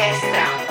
orquestra.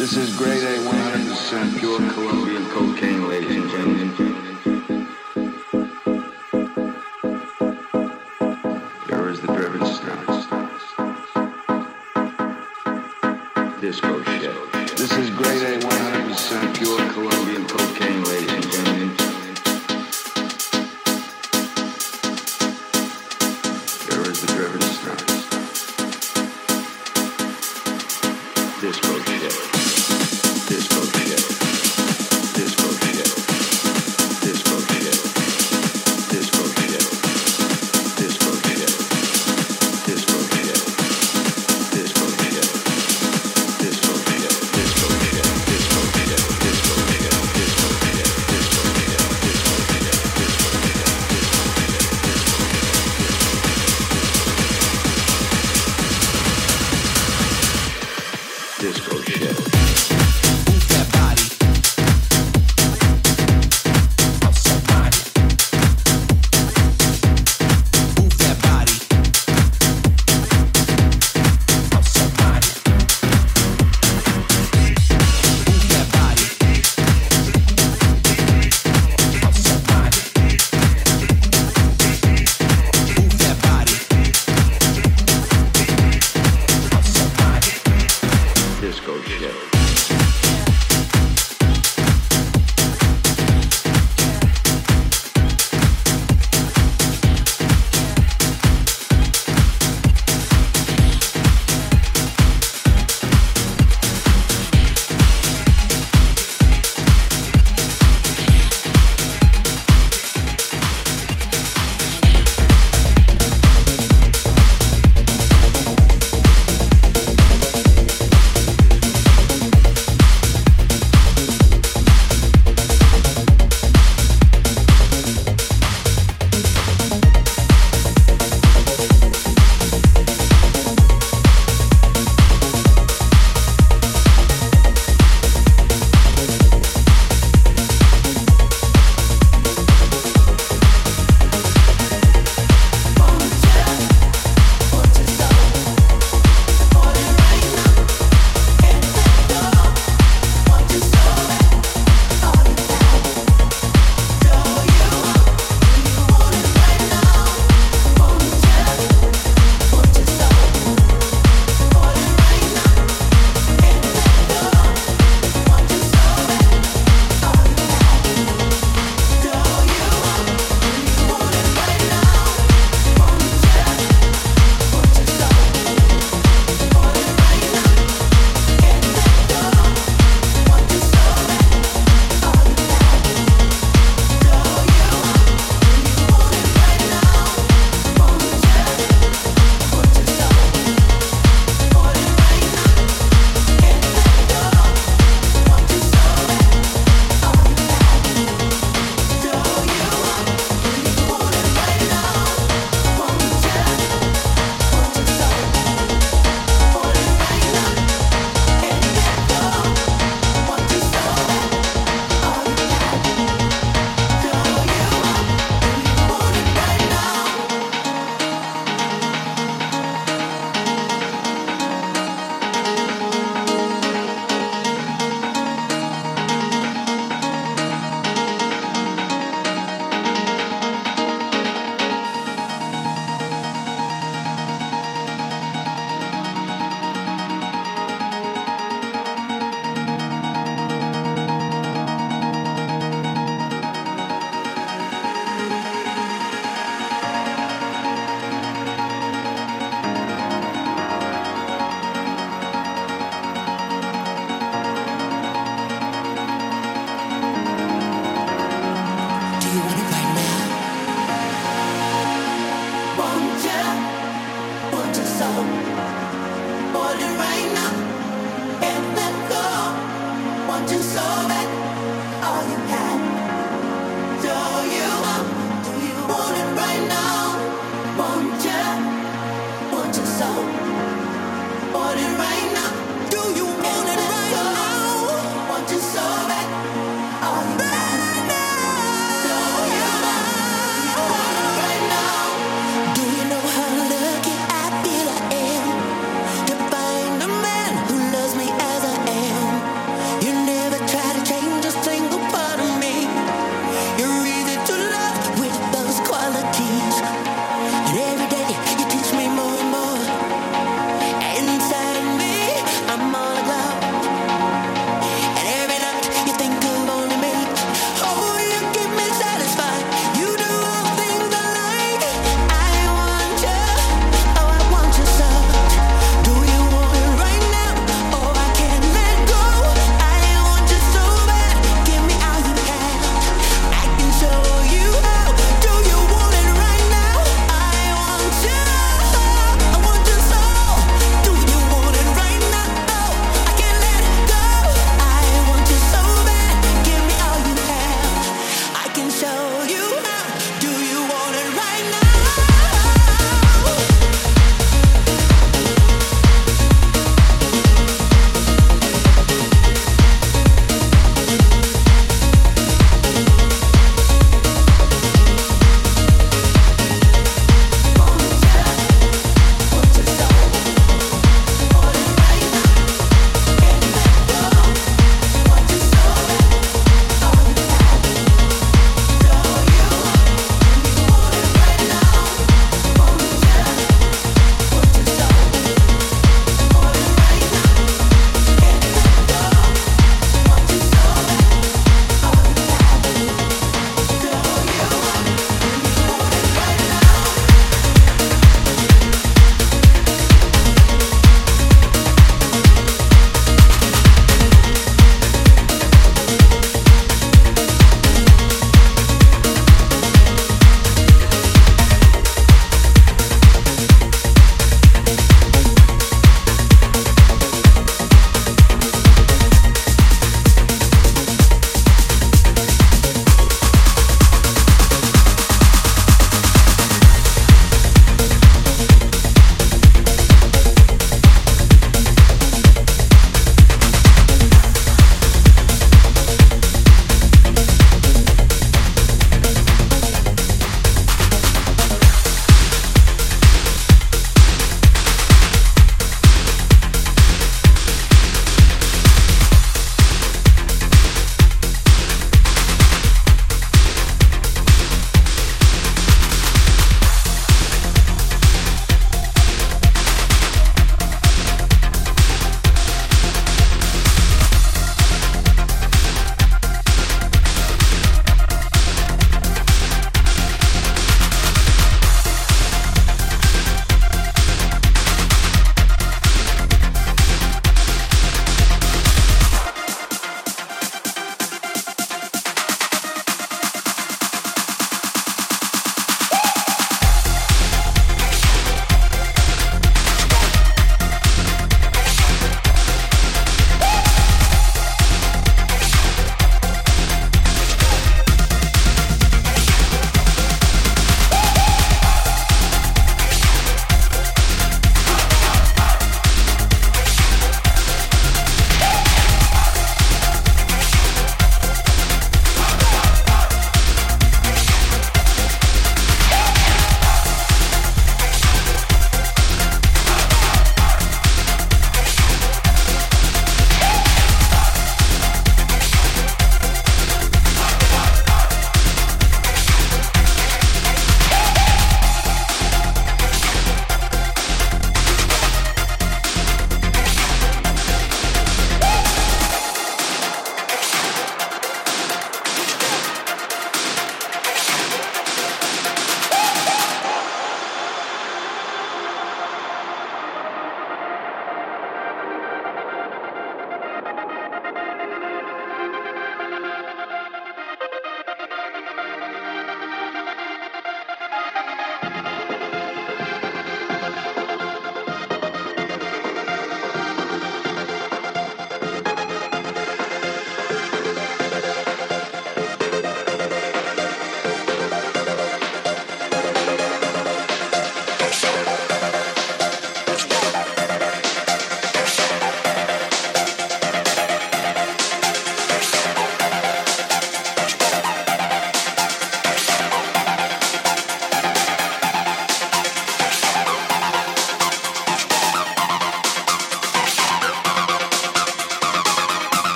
This is grade A 100% pure Colombian cocaine, ladies and gentlemen.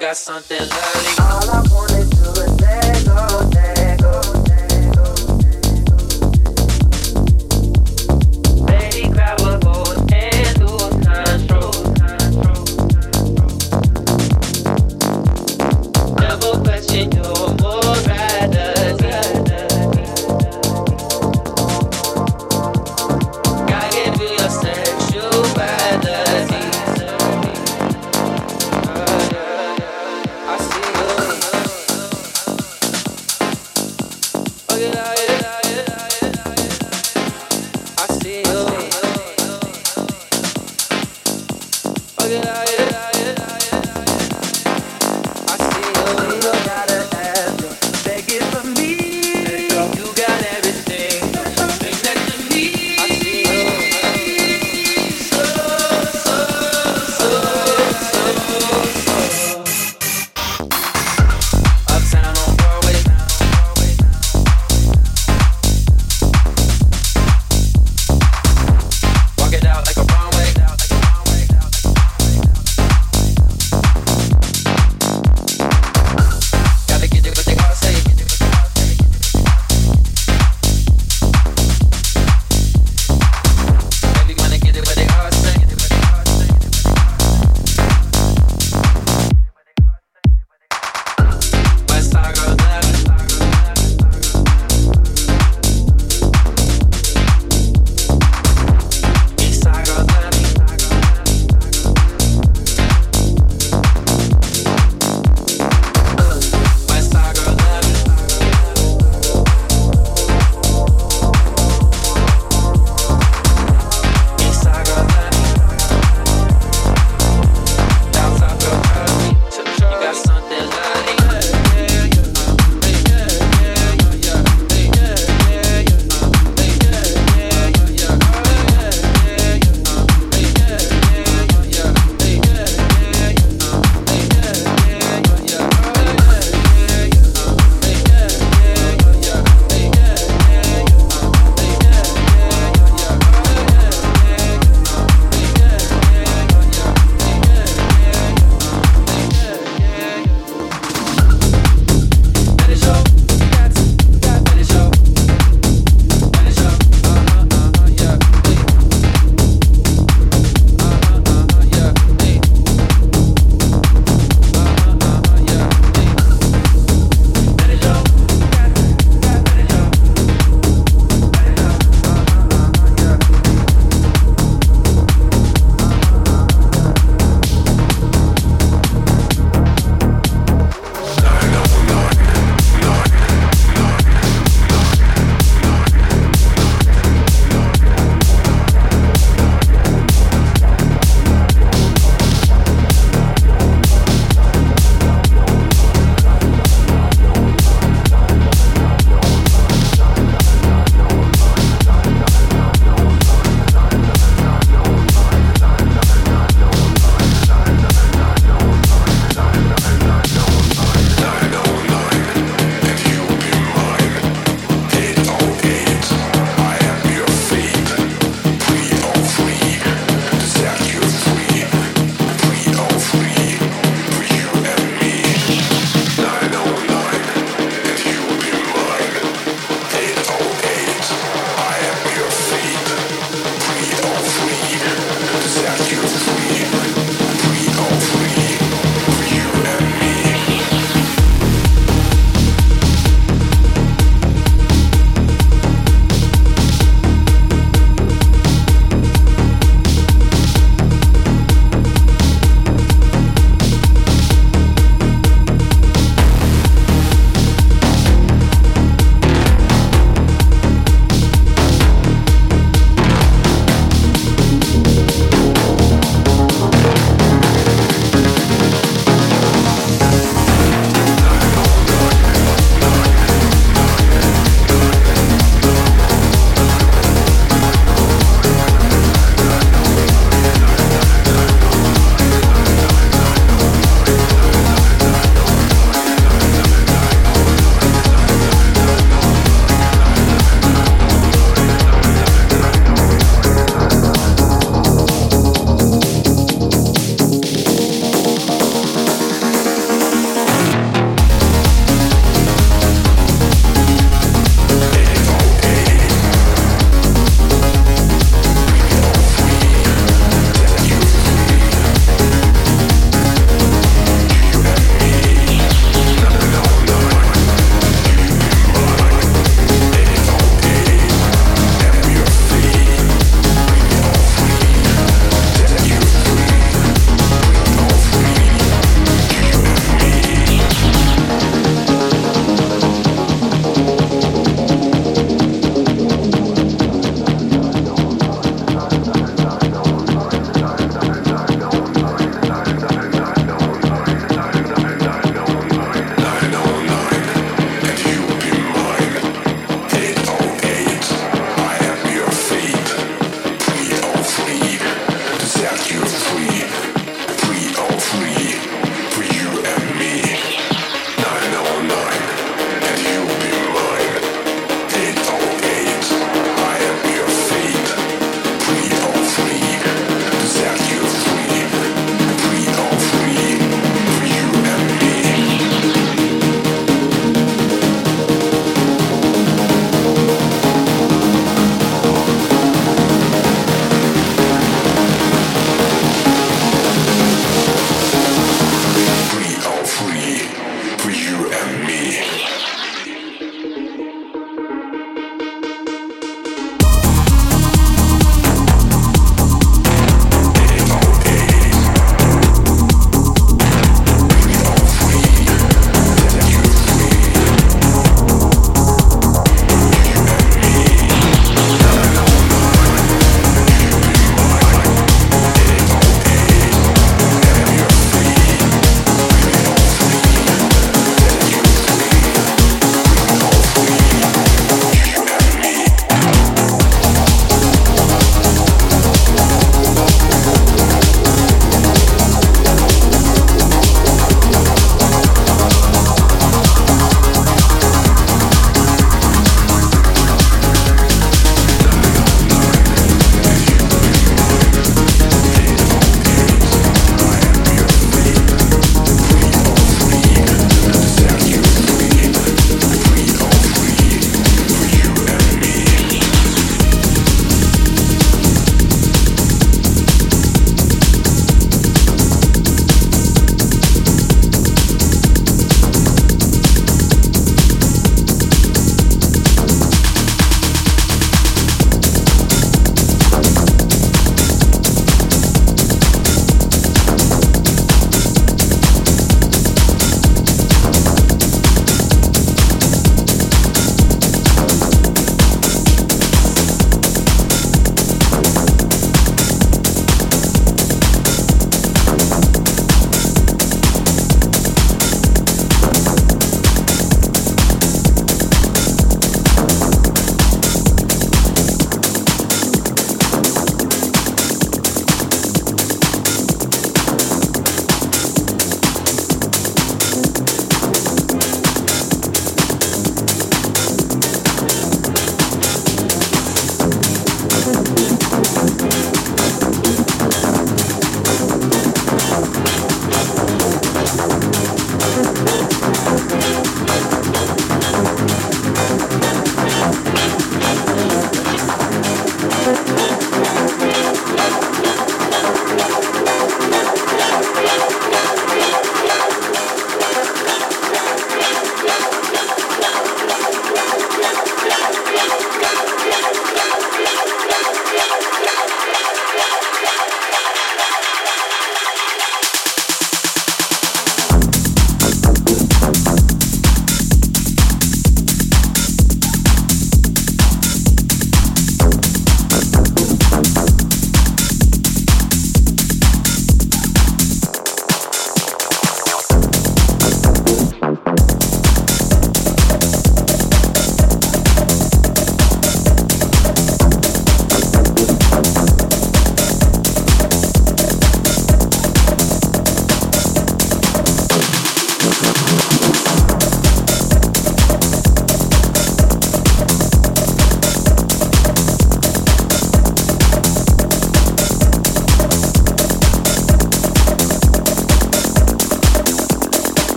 Got something lovely. All I wanna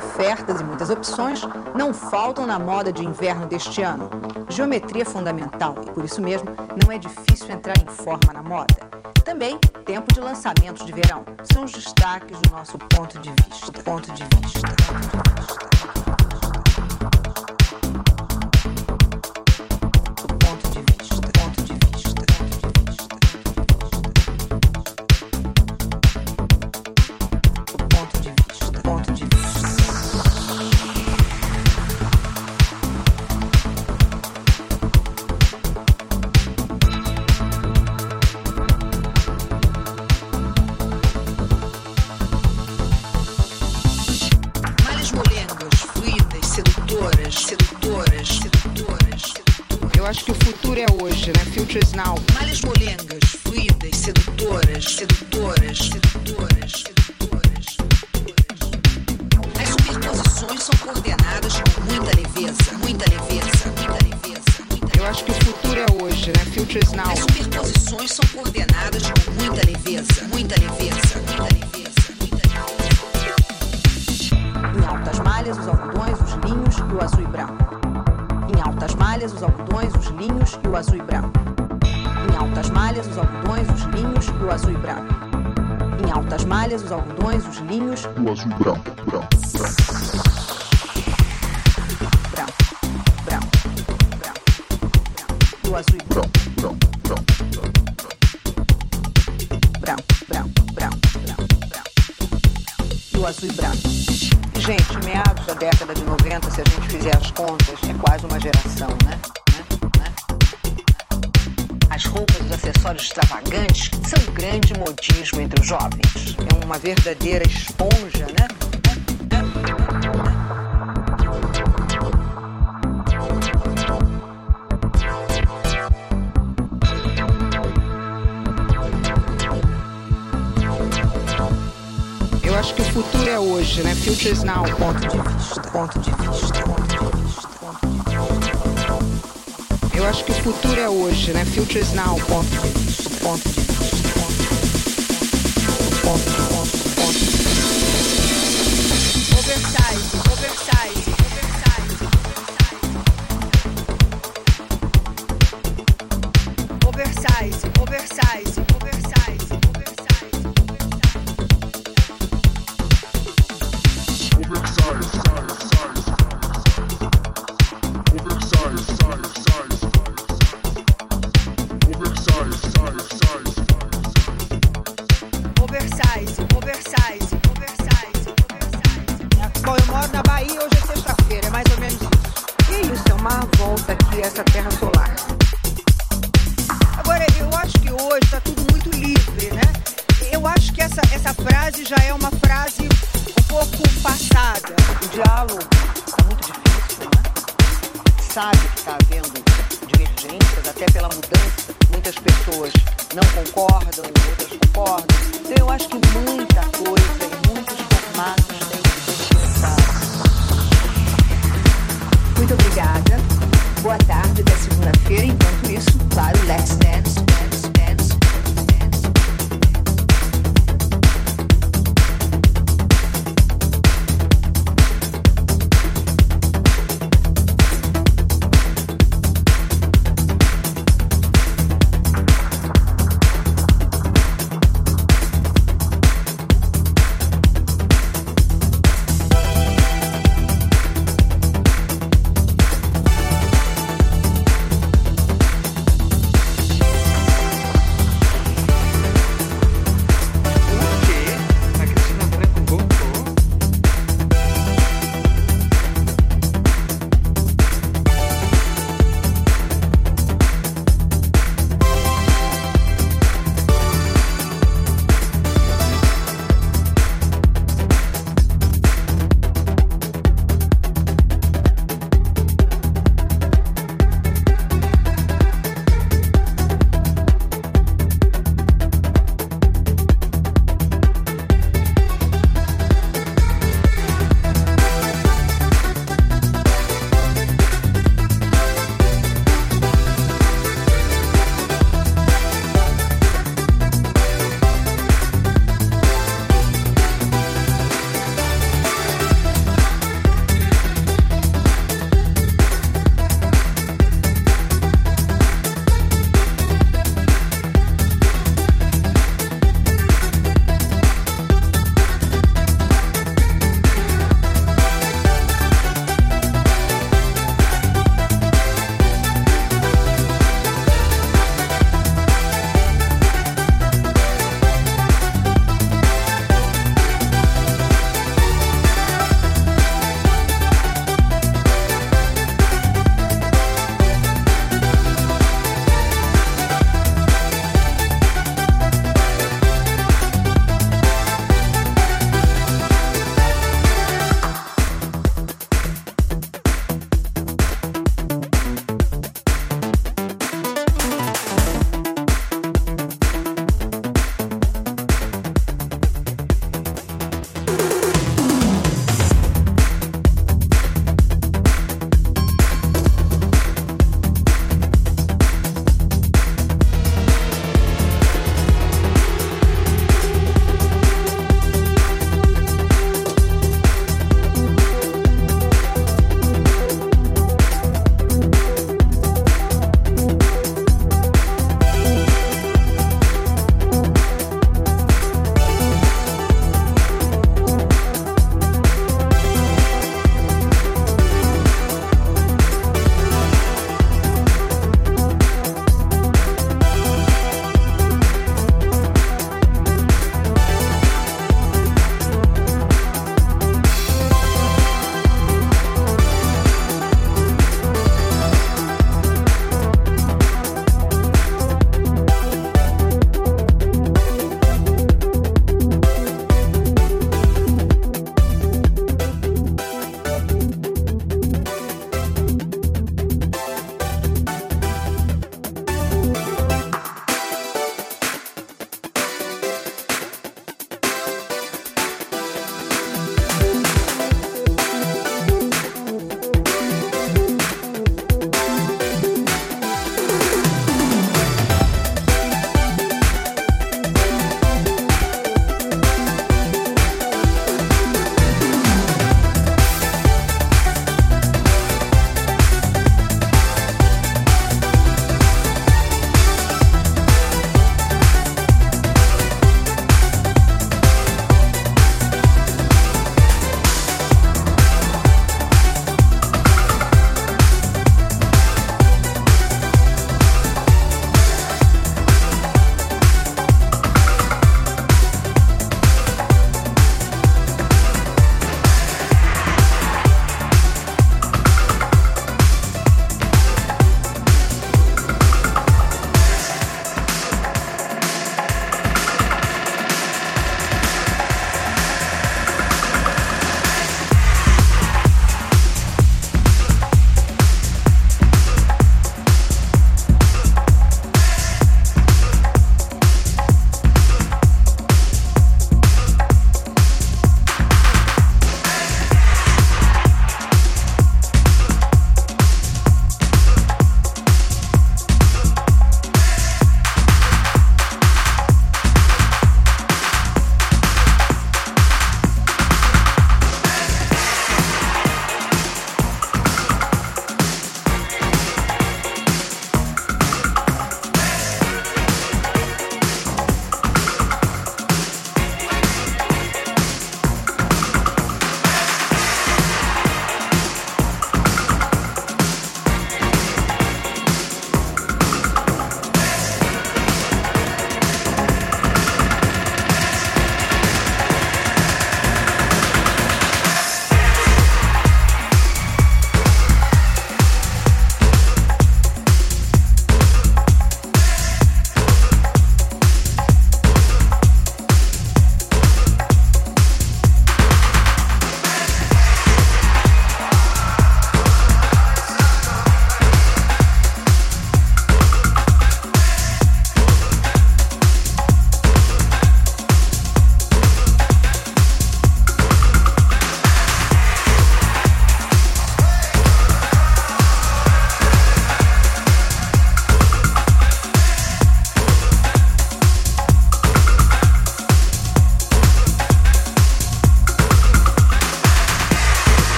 ofertas e muitas opções não faltam na moda de inverno deste ano. Geometria é fundamental e, por isso mesmo, não é difícil entrar em forma na moda. Também tempo de lançamentos de verão. São os destaques do nosso ponto de vista. Ponto de vista. Ponto de vista. Grande modismo entre os jovens. É uma verdadeira esponja, né? Eu acho que o futuro é hoje, né? Futures now. Ponto de vista, ponto de vista, ponto de vista. Eu acho que o futuro é hoje, né? Futures now. Ponto. Ponto. Ponto. Ponto. Ponto.